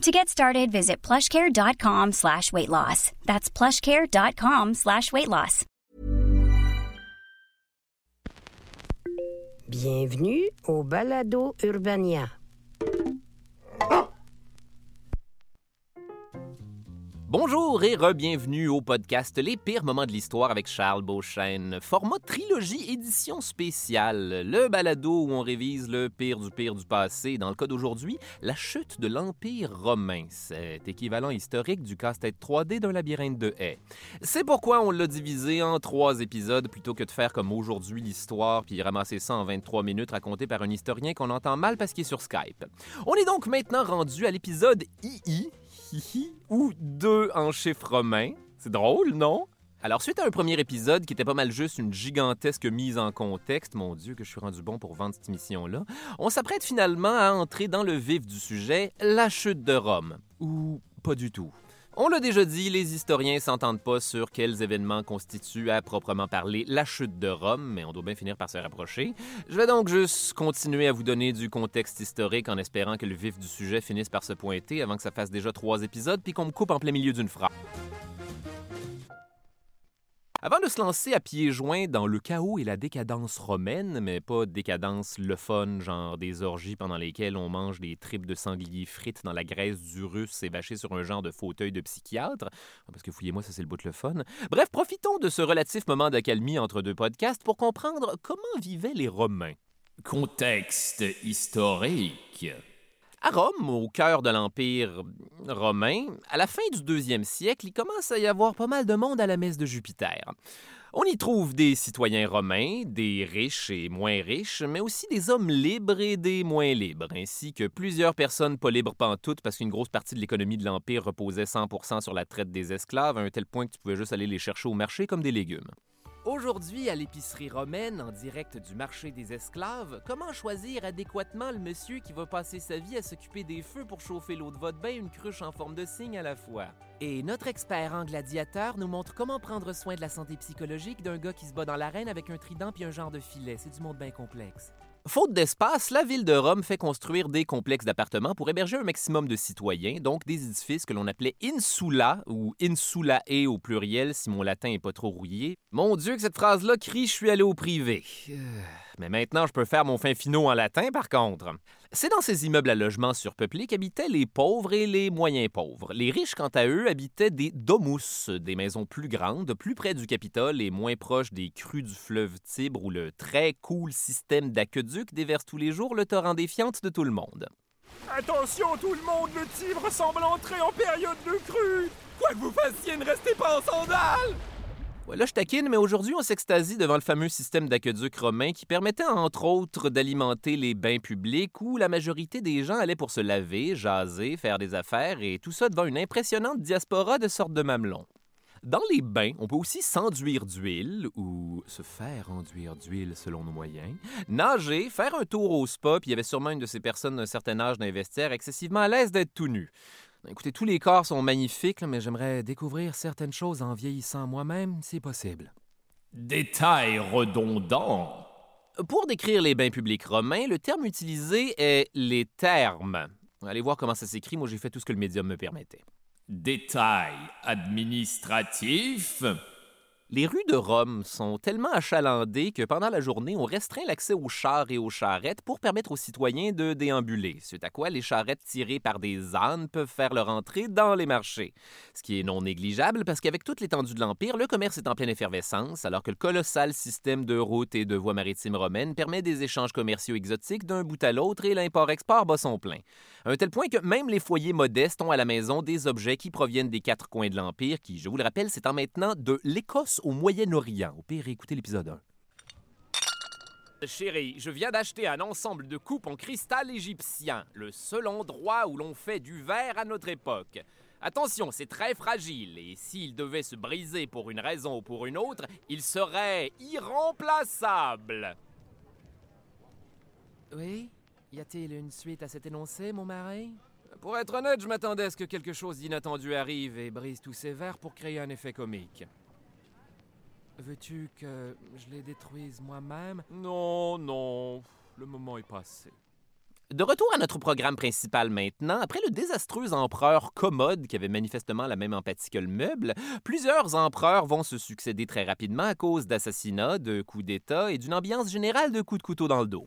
To get started, visit plushcare.com slash weight loss. That's plushcare.com slash weight loss. Bienvenue au Balado Urbania. Bonjour et re-bienvenue au podcast Les pires moments de l'histoire avec Charles Beauchesne. Format trilogie édition spéciale. Le balado où on révise le pire du pire du passé. Dans le cas d'aujourd'hui, la chute de l'Empire romain. Cet équivalent historique du casse-tête 3D d'un labyrinthe de haies. C'est pourquoi on l'a divisé en trois épisodes plutôt que de faire comme aujourd'hui l'histoire puis ramasser ça en 23 minutes raconté par un historien qu'on entend mal parce qu'il est sur Skype. On est donc maintenant rendu à l'épisode II ou deux en chiffre romain. C'est drôle, non? Alors, suite à un premier épisode qui était pas mal juste une gigantesque mise en contexte, mon Dieu, que je suis rendu bon pour vendre cette émission-là, on s'apprête finalement à entrer dans le vif du sujet, la chute de Rome. Ou pas du tout. On l'a déjà dit, les historiens s'entendent pas sur quels événements constituent à proprement parler la chute de Rome, mais on doit bien finir par se rapprocher. Je vais donc juste continuer à vous donner du contexte historique en espérant que le vif du sujet finisse par se pointer avant que ça fasse déjà trois épisodes puis qu'on me coupe en plein milieu d'une phrase. Avant de se lancer à pieds joints dans le chaos et la décadence romaine, mais pas décadence le fun, genre des orgies pendant lesquelles on mange des tripes de sanglier frites dans la graisse du russe et vaché sur un genre de fauteuil de psychiatre, parce que fouillez-moi, ça c'est le bout de le fun. Bref, profitons de ce relatif moment d'accalmie entre deux podcasts pour comprendre comment vivaient les Romains. Contexte historique. À Rome, au cœur de l'Empire romain, à la fin du deuxième siècle, il commence à y avoir pas mal de monde à la messe de Jupiter. On y trouve des citoyens romains, des riches et moins riches, mais aussi des hommes libres et des moins libres, ainsi que plusieurs personnes pas libres pantoute parce qu'une grosse partie de l'économie de l'Empire reposait 100% sur la traite des esclaves, à un tel point que tu pouvais juste aller les chercher au marché comme des légumes. Aujourd'hui, à l'épicerie romaine, en direct du marché des esclaves, comment choisir adéquatement le monsieur qui va passer sa vie à s'occuper des feux pour chauffer l'eau de votre bain, une cruche en forme de cygne à la fois? Et notre expert en gladiateur nous montre comment prendre soin de la santé psychologique d'un gars qui se bat dans l'arène avec un trident puis un genre de filet. C'est du monde bien complexe. Faute d'espace, la ville de Rome fait construire des complexes d'appartements pour héberger un maximum de citoyens, donc des édifices que l'on appelait insula ou insulae au pluriel si mon latin est pas trop rouillé. Mon Dieu que cette phrase-là crie je suis allé au privé. Euh, Mais maintenant, je peux faire mon fin finot en latin par contre. C'est dans ces immeubles à logement surpeuplés qu'habitaient les pauvres et les moyens pauvres. Les riches, quant à eux, habitaient des domus, des maisons plus grandes, plus près du Capitole et moins proches des crues du fleuve Tibre où le très cool système d'aqueduc déverse tous les jours le torrent défiante de tout le monde. Attention tout le monde, le Tibre semble entrer en période de crue Quoi que vous fassiez, ne restez pas en sandales Là, je taquine, mais aujourd'hui, on s'extasie devant le fameux système d'aqueduc romain qui permettait, entre autres, d'alimenter les bains publics où la majorité des gens allaient pour se laver, jaser, faire des affaires et tout ça devant une impressionnante diaspora de sortes de mamelons. Dans les bains, on peut aussi s'enduire d'huile ou se faire enduire d'huile selon nos moyens, nager, faire un tour au spa, puis il y avait sûrement une de ces personnes d'un certain âge vestiaires excessivement à l'aise d'être tout nu. Écoutez, tous les corps sont magnifiques, là, mais j'aimerais découvrir certaines choses en vieillissant moi-même, si possible. Détail redondant. Pour décrire les bains publics romains, le terme utilisé est les termes. Allez voir comment ça s'écrit, moi j'ai fait tout ce que le médium me permettait. Détail administratif. Les rues de Rome sont tellement achalandées que pendant la journée, on restreint l'accès aux chars et aux charrettes pour permettre aux citoyens de déambuler, suite à quoi les charrettes tirées par des ânes peuvent faire leur entrée dans les marchés. Ce qui est non négligeable parce qu'avec toute l'étendue de l'Empire, le commerce est en pleine effervescence, alors que le colossal système de routes et de voies maritimes romaines permet des échanges commerciaux exotiques d'un bout à l'autre et l'import-export bat son plein. À un tel point que même les foyers modestes ont à la maison des objets qui proviennent des quatre coins de l'Empire, qui, je vous le rappelle, s'étend maintenant de l'Écosse au Moyen-Orient. Au pire, écoutez l'épisode 1. Chérie, je viens d'acheter un ensemble de coupes en cristal égyptien, le seul endroit où l'on fait du verre à notre époque. Attention, c'est très fragile, et s'il devait se briser pour une raison ou pour une autre, il serait irremplaçable. Oui Y a-t-il une suite à cet énoncé, mon mari? Pour être honnête, je m'attendais à ce que quelque chose d'inattendu arrive et brise tous ces verres pour créer un effet comique. Veux-tu que je les détruise moi-même? Non, non, le moment est passé. De retour à notre programme principal maintenant, après le désastreux empereur Commode, qui avait manifestement la même empathie que le meuble, plusieurs empereurs vont se succéder très rapidement à cause d'assassinats, de coups d'État et d'une ambiance générale de coups de couteau dans le dos.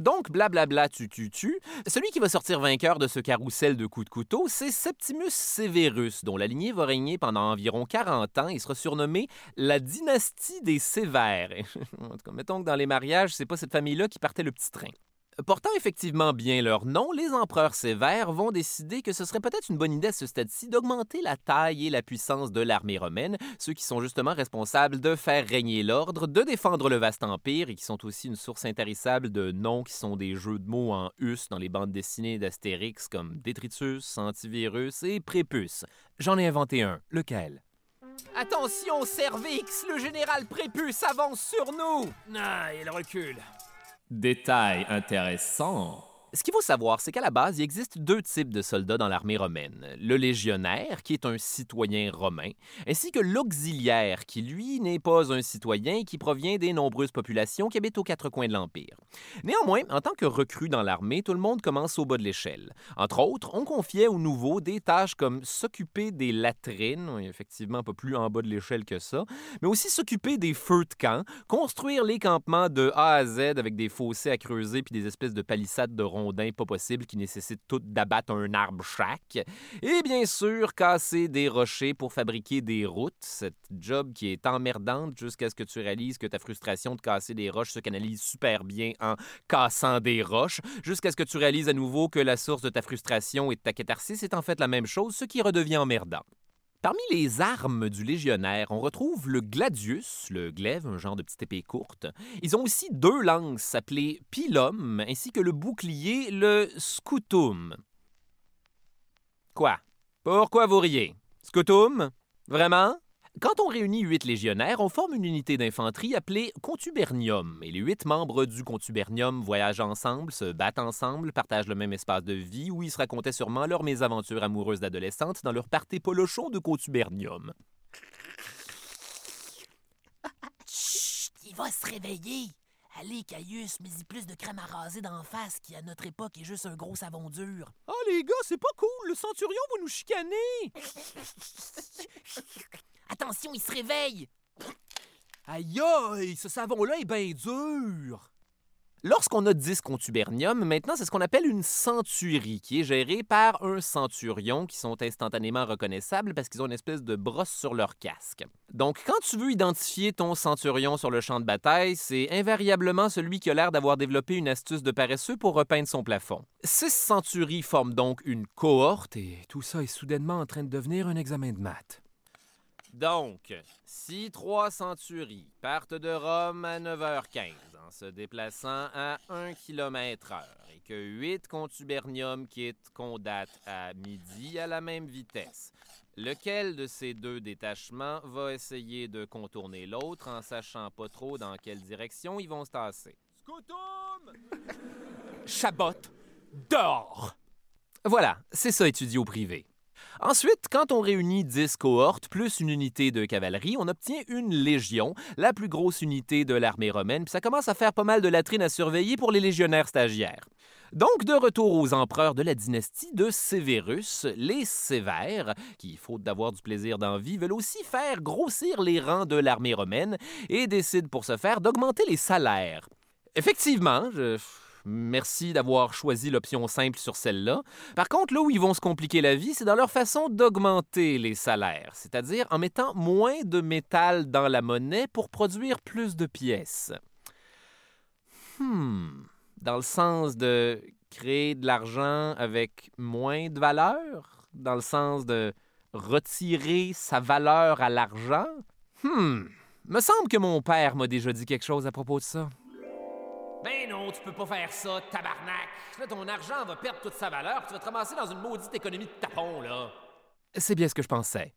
Donc, blablabla, tu, tu, tu. Celui qui va sortir vainqueur de ce carrousel de coups de couteau, c'est Septimus Severus, dont la lignée va régner pendant environ 40 ans et sera surnommée la dynastie des Sévères. en tout cas, mettons que dans les mariages, c'est pas cette famille-là qui partait le petit train. Portant effectivement bien leur nom, les empereurs sévères vont décider que ce serait peut-être une bonne idée à ce stade-ci d'augmenter la taille et la puissance de l'armée romaine, ceux qui sont justement responsables de faire régner l'ordre, de défendre le vaste empire et qui sont aussi une source intarissable de noms qui sont des jeux de mots en us dans les bandes dessinées d'Astérix comme Détritus, Antivirus et Prépuce. J'en ai inventé un. Lequel? Attention, Cervix, le général Prépuce avance sur nous. Ah, il recule. Détail intéressant. Ce qu'il faut savoir, c'est qu'à la base, il existe deux types de soldats dans l'armée romaine. Le légionnaire, qui est un citoyen romain, ainsi que l'auxiliaire, qui, lui, n'est pas un citoyen et qui provient des nombreuses populations qui habitent aux quatre coins de l'Empire. Néanmoins, en tant que recrue dans l'armée, tout le monde commence au bas de l'échelle. Entre autres, on confiait aux nouveaux des tâches comme s'occuper des latrines, effectivement pas plus en bas de l'échelle que ça, mais aussi s'occuper des feux de camp, construire les campements de A à Z avec des fossés à creuser puis des espèces de palissades de pas possibles qui nécessitent toutes d'abattre un arbre chaque. Et bien sûr, casser des rochers pour fabriquer des routes, cette job qui est emmerdante jusqu'à ce que tu réalises que ta frustration de casser des roches se canalise super bien en cassant des roches, jusqu'à ce que tu réalises à nouveau que la source de ta frustration et de ta catharsis est en fait la même chose, ce qui redevient emmerdant. Parmi les armes du légionnaire, on retrouve le gladius, le glaive, un genre de petite épée courte. Ils ont aussi deux lances appelées pilum, ainsi que le bouclier, le scutum. Quoi? Pourquoi vous riez? Scutum? Vraiment? Quand on réunit huit légionnaires, on forme une unité d'infanterie appelée contubernium. Et les huit membres du contubernium voyagent ensemble, se battent ensemble, partagent le même espace de vie où ils se racontaient sûrement leurs mésaventures amoureuses d'adolescentes dans leur party polochon de contubernium. Chut, il va se réveiller. Allez, Caius, mets-y plus de crème à raser d'en face qui, à notre époque, est juste un gros savon dur. Oh les gars, c'est pas cool, le centurion va nous chicaner. Attention, il se réveille. Aïe aïe, ce savon-là est bien dur. Lorsqu'on a 10 contubernium, maintenant, c'est ce qu'on appelle une centurie, qui est gérée par un centurion, qui sont instantanément reconnaissables parce qu'ils ont une espèce de brosse sur leur casque. Donc, quand tu veux identifier ton centurion sur le champ de bataille, c'est invariablement celui qui a l'air d'avoir développé une astuce de paresseux pour repeindre son plafond. Six centuries forment donc une cohorte, et tout ça est soudainement en train de devenir un examen de maths. Donc, si trois centuries partent de Rome à 9h15 en se déplaçant à 1 km h et que 8 contubernium quittent Condate à midi à la même vitesse, lequel de ces deux détachements va essayer de contourner l'autre en sachant pas trop dans quelle direction ils vont se tasser? Scutum! Chabot, dehors! Voilà, c'est ça étudier au privé. Ensuite, quand on réunit 10 cohortes plus une unité de cavalerie, on obtient une légion, la plus grosse unité de l'armée romaine, puis ça commence à faire pas mal de latrines à surveiller pour les légionnaires stagiaires. Donc, de retour aux empereurs de la dynastie de Sévérus, les Sévères, qui, faute d'avoir du plaisir d'envie, veulent aussi faire grossir les rangs de l'armée romaine et décident pour ce faire d'augmenter les salaires. Effectivement, je... Merci d'avoir choisi l'option simple sur celle-là. Par contre, là où ils vont se compliquer la vie, c'est dans leur façon d'augmenter les salaires, c'est-à-dire en mettant moins de métal dans la monnaie pour produire plus de pièces. Hmm. Dans le sens de créer de l'argent avec moins de valeur? Dans le sens de retirer sa valeur à l'argent? Hmm. Me semble que mon père m'a déjà dit quelque chose à propos de ça. Ben non, tu peux pas faire ça, tabarnak. Là, ton argent va perdre toute sa valeur, tu vas te ramasser dans une maudite économie de tapon, là. C'est bien ce que je pensais.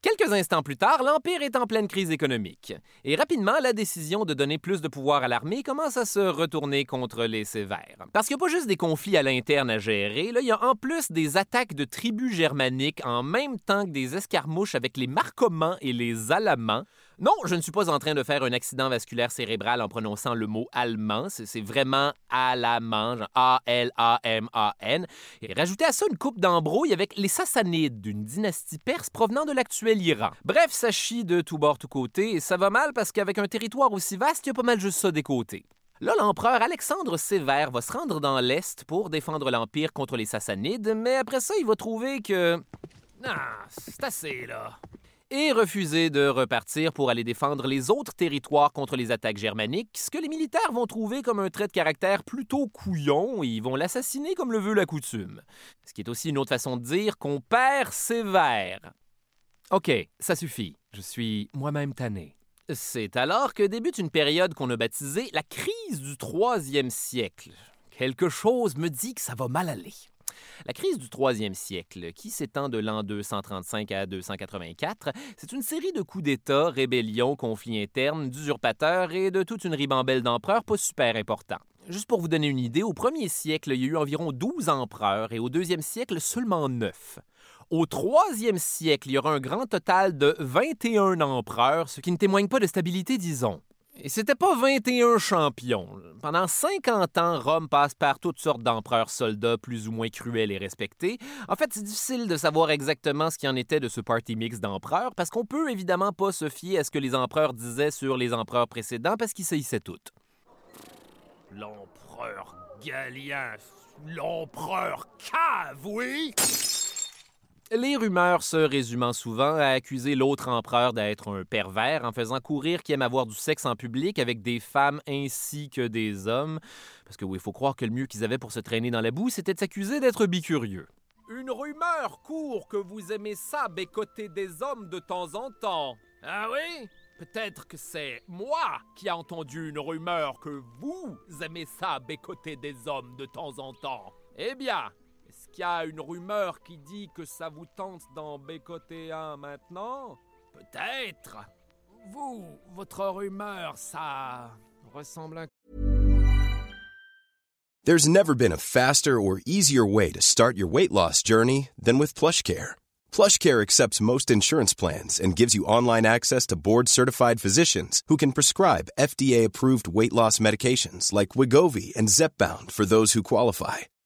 Quelques instants plus tard, l'Empire est en pleine crise économique. Et rapidement, la décision de donner plus de pouvoir à l'armée commence à se retourner contre les Sévères. Parce qu'il n'y a pas juste des conflits à l'interne à gérer, là, il y a en plus des attaques de tribus germaniques en même temps que des escarmouches avec les Marcomans et les Alamans, non, je ne suis pas en train de faire un accident vasculaire cérébral en prononçant le mot allemand. C'est vraiment allemand, A-L-A-M-A-N. Et rajoutez à ça une coupe d'embrouille avec les Sassanides, d'une dynastie perse provenant de l'actuel Iran. Bref, ça chie de tout bord, tout côté, et ça va mal parce qu'avec un territoire aussi vaste, il y a pas mal juste ça des côtés. Là, l'empereur Alexandre Sévère va se rendre dans l'Est pour défendre l'Empire contre les Sassanides, mais après ça, il va trouver que... Ah, c'est assez, là et refuser de repartir pour aller défendre les autres territoires contre les attaques germaniques, ce que les militaires vont trouver comme un trait de caractère plutôt couillon et ils vont l'assassiner comme le veut la coutume. Ce qui est aussi une autre façon de dire qu'on perd sévère. OK, ça suffit. Je suis moi-même tanné. C'est alors que débute une période qu'on a baptisée la crise du troisième siècle. Quelque chose me dit que ça va mal aller. La crise du troisième siècle, qui s'étend de l'an 235 à 284, c'est une série de coups d'État, rébellions, conflits internes, d'usurpateurs et de toute une ribambelle d'empereurs pas super importants. Juste pour vous donner une idée, au premier siècle, il y a eu environ 12 empereurs et au deuxième siècle, seulement 9. Au troisième siècle, il y aura un grand total de 21 empereurs, ce qui ne témoigne pas de stabilité, disons. Et c'était pas 21 champions. Pendant 50 ans, Rome passe par toutes sortes d'empereurs soldats plus ou moins cruels et respectés. En fait, c'est difficile de savoir exactement ce qu'il en était de ce party mix d'empereurs, parce qu'on peut évidemment pas se fier à ce que les empereurs disaient sur les empereurs précédents, parce qu'ils saisissaient tout. L'empereur Galien, l'empereur cave, oui? Les rumeurs se résumant souvent à accuser l'autre empereur d'être un pervers en faisant courir qui aime avoir du sexe en public avec des femmes ainsi que des hommes. Parce que oui, il faut croire que le mieux qu'ils avaient pour se traîner dans la boue, c'était de s'accuser d'être bicurieux. Une rumeur court que vous aimez ça bécoter des hommes de temps en temps. Ah oui? Peut-être que c'est moi qui ai entendu une rumeur que vous aimez ça bécoter des hommes de temps en temps. Eh bien, qu'il y a une rumeur qui dit que ça vous tente d'en bécoter un maintenant Peut-être. Vous, votre rumeur, ça ressemble à... There's never been a faster or easier way to start your weight loss journey than with PlushCare. PlushCare accepts most insurance plans and gives you online access to board-certified physicians who can prescribe FDA-approved weight loss medications like Wigovi and Zepbound for those who qualify.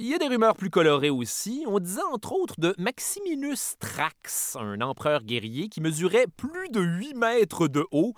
Il y a des rumeurs plus colorées aussi. On disait entre autres de Maximinus Thrax, un empereur guerrier qui mesurait plus de 8 mètres de haut,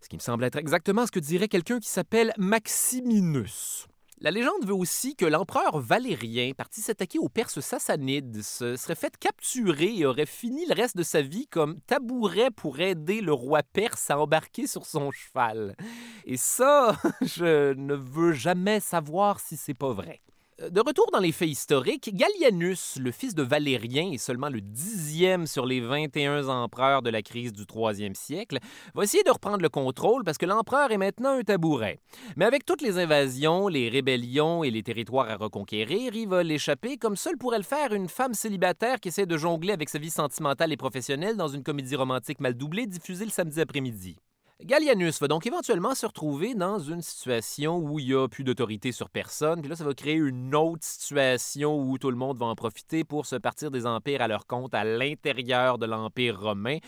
ce qui me semble être exactement ce que dirait quelqu'un qui s'appelle Maximinus. La légende veut aussi que l'empereur Valérien, parti s'attaquer aux Perses sassanides, se serait fait capturer et aurait fini le reste de sa vie comme tabouret pour aider le roi perse à embarquer sur son cheval. Et ça, je ne veux jamais savoir si c'est pas vrai. De retour dans les faits historiques, Gallienus, le fils de Valérien et seulement le dixième sur les 21 empereurs de la crise du troisième siècle, va essayer de reprendre le contrôle parce que l'empereur est maintenant un tabouret. Mais avec toutes les invasions, les rébellions et les territoires à reconquérir, il va l'échapper comme seule pourrait le faire une femme célibataire qui essaie de jongler avec sa vie sentimentale et professionnelle dans une comédie romantique mal doublée diffusée le samedi après-midi. Gallianus va donc éventuellement se retrouver dans une situation où il n'y a plus d'autorité sur personne, puis là, ça va créer une autre situation où tout le monde va en profiter pour se partir des empires à leur compte à l'intérieur de l'Empire romain.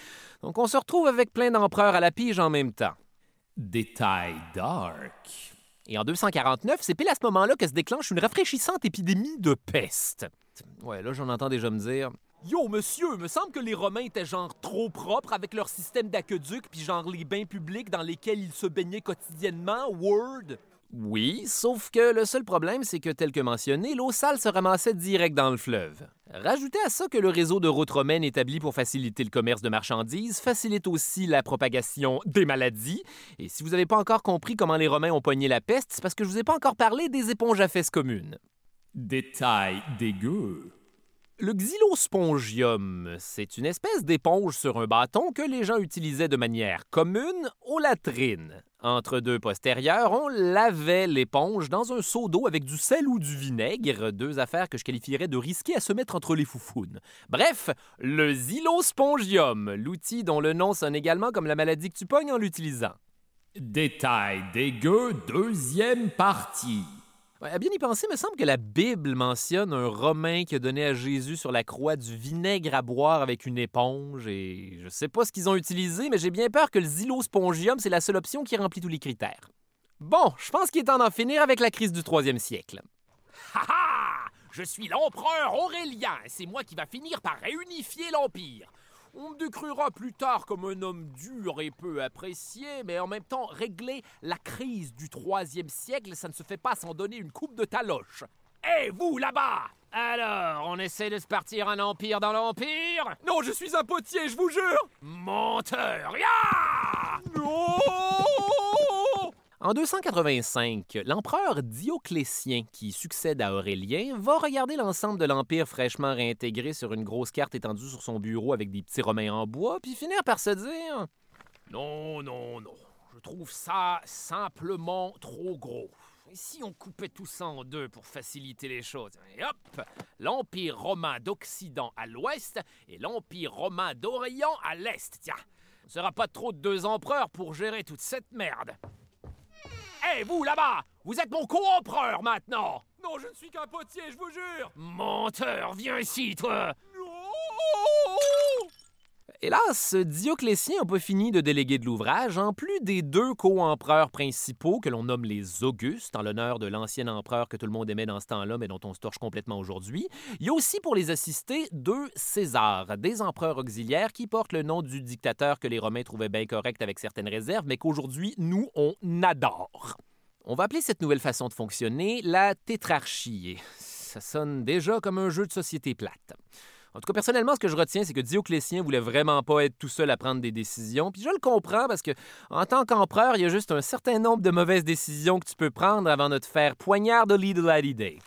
Donc, on se retrouve avec plein d'empereurs à la pige en même temps. Détail dark. Et en 249, c'est pile à ce moment-là que se déclenche une rafraîchissante épidémie de peste. Ouais, là, j'en entends déjà me dire Yo, monsieur, me semble que les Romains étaient genre trop propres avec leur système d'aqueduc, puis genre les bains publics dans lesquels ils se baignaient quotidiennement, word. Oui, sauf que le seul problème, c'est que, tel que mentionné, l'eau sale se ramassait direct dans le fleuve. Rajoutez à ça que le réseau de routes romaines établi pour faciliter le commerce de marchandises facilite aussi la propagation des maladies. Et si vous n'avez pas encore compris comment les Romains ont pogné la peste, c'est parce que je vous ai pas encore parlé des éponges à fesses communes. Détail dégueu. Le xylospongium, c'est une espèce d'éponge sur un bâton que les gens utilisaient de manière commune aux latrines. Entre deux postérieurs, on lavait l'éponge dans un seau d'eau avec du sel ou du vinaigre, deux affaires que je qualifierais de risquées à se mettre entre les foufounes. Bref, le xylospongium, l'outil dont le nom sonne également comme la maladie que tu pognes en l'utilisant. Détail dégueu, deuxième partie. À bien y penser, il me semble que la Bible mentionne un Romain qui a donné à Jésus sur la croix du vinaigre à boire avec une éponge, et je sais pas ce qu'ils ont utilisé, mais j'ai bien peur que le xylospongium, c'est la seule option qui remplit tous les critères. Bon, je pense qu'il est temps d'en finir avec la crise du troisième siècle. Ha ha! Je suis l'empereur Aurélien, et c'est moi qui va finir par réunifier l'Empire. On me décrira plus tard comme un homme dur et peu apprécié, mais en même temps, régler la crise du troisième siècle, ça ne se fait pas sans donner une coupe de taloche. Hé, vous, là-bas? Alors, on essaie de se partir un empire dans l'empire? Non, je suis un potier, je vous jure! Menteur Ya Non en 285, l'empereur Dioclétien, qui succède à Aurélien, va regarder l'ensemble de l'Empire fraîchement réintégré sur une grosse carte étendue sur son bureau avec des petits romains en bois, puis finir par se dire Non, non, non, je trouve ça simplement trop gros. Et si on coupait tout ça en deux pour faciliter les choses Et hop L'Empire romain d'Occident à l'ouest et l'Empire romain d'Orient à l'est, tiens Ce sera pas trop de deux empereurs pour gérer toute cette merde Hé, vous là-bas Vous êtes mon co-empereur maintenant. Non, je ne suis qu'un potier, je vous jure. Menteur, viens ici, toi Hélas, Dioclétien n'a pas fini de déléguer de l'ouvrage, en plus des deux co-empereurs principaux que l'on nomme les Augustes, en l'honneur de l'ancien empereur que tout le monde aimait dans ce temps-là, mais dont on se torche complètement aujourd'hui. Il y a aussi pour les assister deux Césars, des empereurs auxiliaires qui portent le nom du dictateur que les Romains trouvaient bien correct avec certaines réserves, mais qu'aujourd'hui, nous, on adore. On va appeler cette nouvelle façon de fonctionner la tétrarchie. Ça sonne déjà comme un jeu de société plate. En tout cas, personnellement, ce que je retiens, c'est que Dioclétien voulait vraiment pas être tout seul à prendre des décisions. Puis je le comprends parce que, en tant qu'empereur, il y a juste un certain nombre de mauvaises décisions que tu peux prendre avant de te faire poignard de l'idée.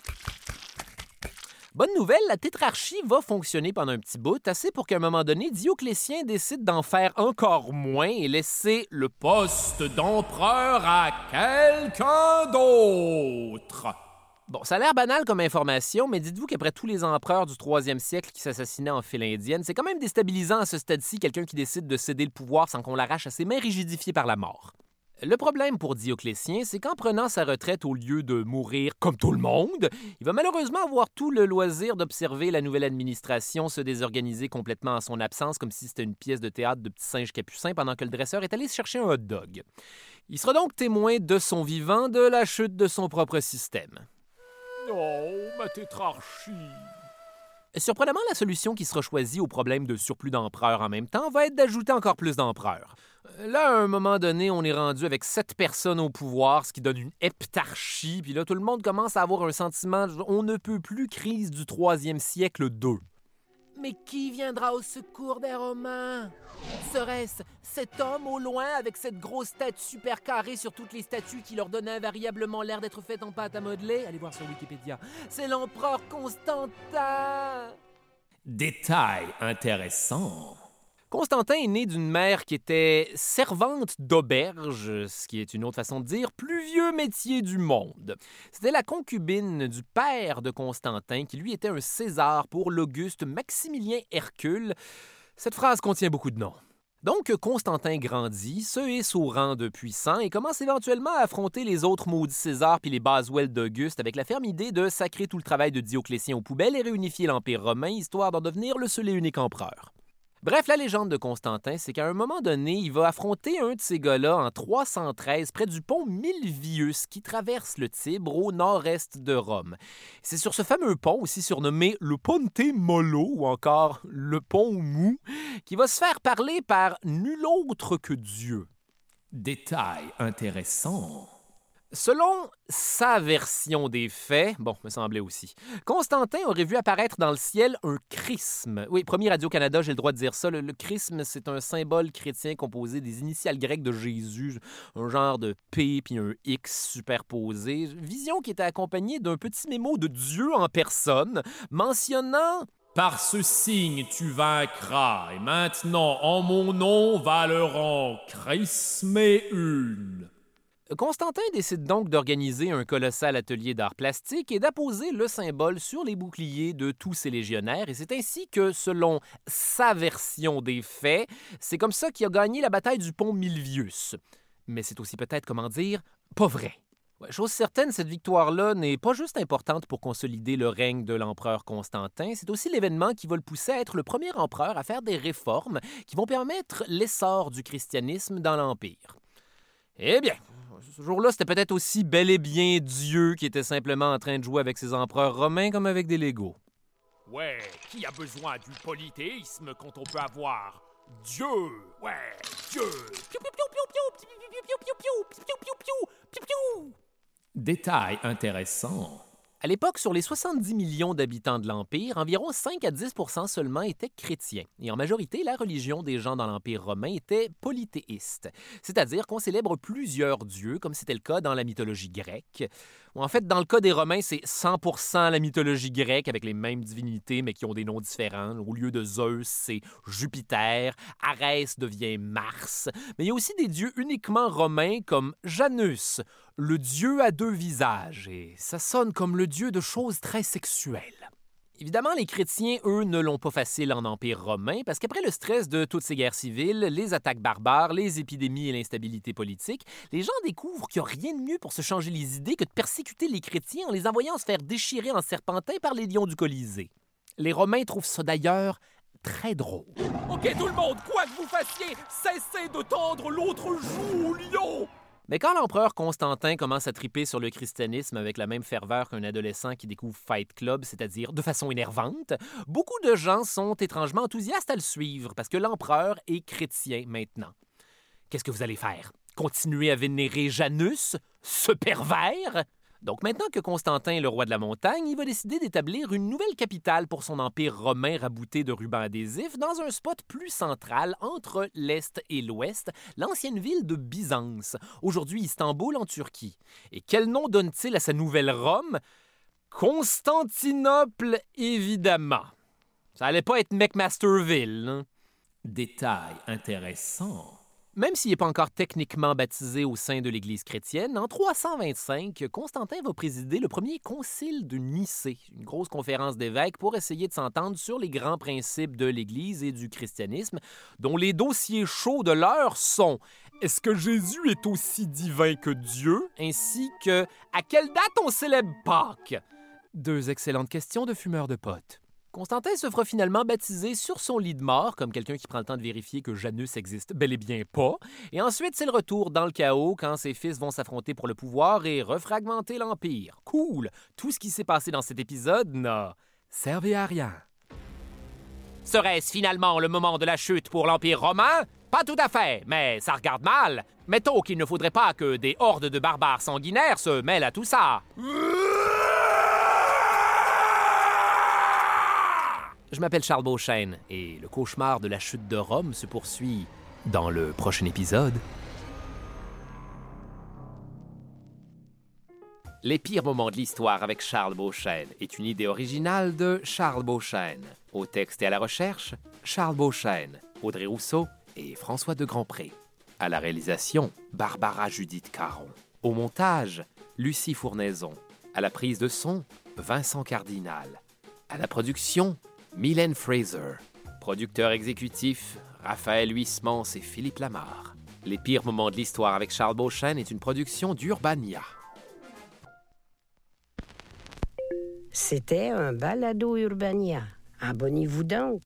Bonne nouvelle, la tétrarchie va fonctionner pendant un petit bout, assez pour qu'à un moment donné, Dioclétien décide d'en faire encore moins et laisser le poste d'empereur à quelqu'un d'autre. Bon, ça a l'air banal comme information, mais dites-vous qu'après tous les empereurs du troisième siècle qui s'assassinaient en file indienne, c'est quand même déstabilisant à ce stade-ci quelqu'un qui décide de céder le pouvoir sans qu'on l'arrache à ses mains rigidifiées par la mort. Le problème pour Dioclétien, c'est qu'en prenant sa retraite au lieu de mourir comme tout le monde, il va malheureusement avoir tout le loisir d'observer la nouvelle administration se désorganiser complètement en son absence, comme si c'était une pièce de théâtre de petits singes capucins pendant que le dresseur est allé chercher un hot dog. Il sera donc témoin de son vivant de la chute de son propre système. Oh, ma tétrarchie Surprenamment, la solution qui sera choisie au problème de surplus d'empereurs en même temps va être d'ajouter encore plus d'empereurs. Là, à un moment donné, on est rendu avec sept personnes au pouvoir, ce qui donne une heptarchie, puis là, tout le monde commence à avoir un sentiment on ne peut plus crise du troisième siècle 2. Mais qui viendra au secours des Romains? Serait-ce cet homme au loin avec cette grosse tête super carrée sur toutes les statues qui leur donnait invariablement l'air d'être faites en pâte à modeler? Allez voir sur Wikipédia. C'est l'empereur Constantin Détail intéressant. Constantin est né d'une mère qui était servante d'auberge, ce qui est une autre façon de dire plus vieux métier du monde. C'était la concubine du père de Constantin, qui lui était un César pour l'Auguste Maximilien Hercule. Cette phrase contient beaucoup de noms. Donc, Constantin grandit, se hisse au rang de puissant et commence éventuellement à affronter les autres maudits Césars puis les Baswell d'Auguste avec la ferme idée de sacrer tout le travail de Dioclétien aux poubelles et réunifier l'Empire romain, histoire d'en devenir le seul et unique empereur. Bref, la légende de Constantin, c'est qu'à un moment donné, il va affronter un de ces gars-là en 313 près du pont Milvius qui traverse le Tibre au nord-est de Rome. C'est sur ce fameux pont, aussi surnommé le Ponte Molo ou encore le pont mou, qui va se faire parler par nul autre que Dieu. Détail intéressant. Selon sa version des faits, bon, me semblait aussi, Constantin aurait vu apparaître dans le ciel un chrisme. Oui, premier Radio-Canada, j'ai le droit de dire ça. Le, chrisme, c'est un symbole chrétien composé des initiales grecques de Jésus, un genre de P puis un X superposé. Vision qui était accompagnée d'un petit mémo de Dieu en personne, mentionnant Par ce signe tu vaincras, et maintenant en mon nom va le rang chrismé une. Constantin décide donc d'organiser un colossal atelier d'art plastique et d'apposer le symbole sur les boucliers de tous ses légionnaires. Et c'est ainsi que, selon sa version des faits, c'est comme ça qu'il a gagné la bataille du pont Milvius. Mais c'est aussi peut-être, comment dire, pas vrai. Chose certaine, cette victoire-là n'est pas juste importante pour consolider le règne de l'empereur Constantin, c'est aussi l'événement qui va le pousser à être le premier empereur à faire des réformes qui vont permettre l'essor du christianisme dans l'Empire. Eh bien, ce jour-là, c'était peut-être aussi bel et bien Dieu qui était simplement en train de jouer avec ses empereurs romains comme avec des Legos. Ouais, qui a besoin du polythéisme quand on peut avoir Dieu Ouais, Dieu Détail intéressant. À l'époque, sur les 70 millions d'habitants de l'Empire, environ 5 à 10 seulement étaient chrétiens. Et en majorité, la religion des gens dans l'Empire romain était polythéiste, c'est-à-dire qu'on célèbre plusieurs dieux, comme c'était le cas dans la mythologie grecque. En fait, dans le cas des Romains, c'est 100% la mythologie grecque avec les mêmes divinités, mais qui ont des noms différents. Au lieu de Zeus, c'est Jupiter, Arès devient Mars. Mais il y a aussi des dieux uniquement romains comme Janus, le dieu à deux visages, et ça sonne comme le dieu de choses très sexuelles. Évidemment, les chrétiens, eux, ne l'ont pas facile en Empire romain, parce qu'après le stress de toutes ces guerres civiles, les attaques barbares, les épidémies et l'instabilité politique, les gens découvrent qu'il n'y a rien de mieux pour se changer les idées que de persécuter les chrétiens en les envoyant se faire déchirer en serpentin par les lions du Colisée. Les Romains trouvent ça d'ailleurs très drôle. Ok tout le monde, quoi que vous fassiez, cessez de tendre l'autre joue au lion mais quand l'empereur Constantin commence à triper sur le christianisme avec la même ferveur qu'un adolescent qui découvre Fight Club, c'est-à-dire de façon énervante, beaucoup de gens sont étrangement enthousiastes à le suivre parce que l'empereur est chrétien maintenant. Qu'est-ce que vous allez faire? Continuer à vénérer Janus, ce pervers? Donc maintenant que Constantin est le roi de la montagne, il va décider d'établir une nouvelle capitale pour son empire romain rabouté de rubans adhésifs dans un spot plus central entre l'Est et l'Ouest, l'ancienne ville de Byzance, aujourd'hui Istanbul en Turquie. Et quel nom donne-t-il à sa nouvelle Rome? Constantinople, évidemment. Ça allait pas être McMasterville. Hein? Détail intéressant. Même s'il n'est pas encore techniquement baptisé au sein de l'Église chrétienne, en 325, Constantin va présider le premier concile de Nicée, une grosse conférence d'évêques pour essayer de s'entendre sur les grands principes de l'Église et du christianisme, dont les dossiers chauds de l'heure sont est-ce que Jésus est aussi divin que Dieu, ainsi que à quelle date on célèbre Pâques Deux excellentes questions de fumeurs de potes. Constantin se fera finalement baptiser sur son lit de mort, comme quelqu'un qui prend le temps de vérifier que Janus existe bel et bien pas. Et ensuite, c'est le retour dans le chaos quand ses fils vont s'affronter pour le pouvoir et refragmenter l'Empire. Cool! Tout ce qui s'est passé dans cet épisode n'a servi à rien. Serait-ce finalement le moment de la chute pour l'Empire romain? Pas tout à fait, mais ça regarde mal. Mettons qu'il ne faudrait pas que des hordes de barbares sanguinaires se mêlent à tout ça. Je m'appelle Charles Beauchesne et le cauchemar de la chute de Rome se poursuit dans le prochain épisode. Les pires moments de l'histoire avec Charles Beauchesne est une idée originale de Charles Beauchesne. Au texte et à la recherche, Charles Beauchesne, Audrey Rousseau et François de Grandpré. À la réalisation, Barbara Judith Caron. Au montage, Lucie Fournaison. À la prise de son, Vincent Cardinal. À la production, Mylène Fraser. Producteur exécutif, Raphaël Huismans et Philippe Lamar. Les pires moments de l'histoire avec Charles Beauchesne est une production d'Urbania. C'était un balado Urbania. Abonnez-vous donc.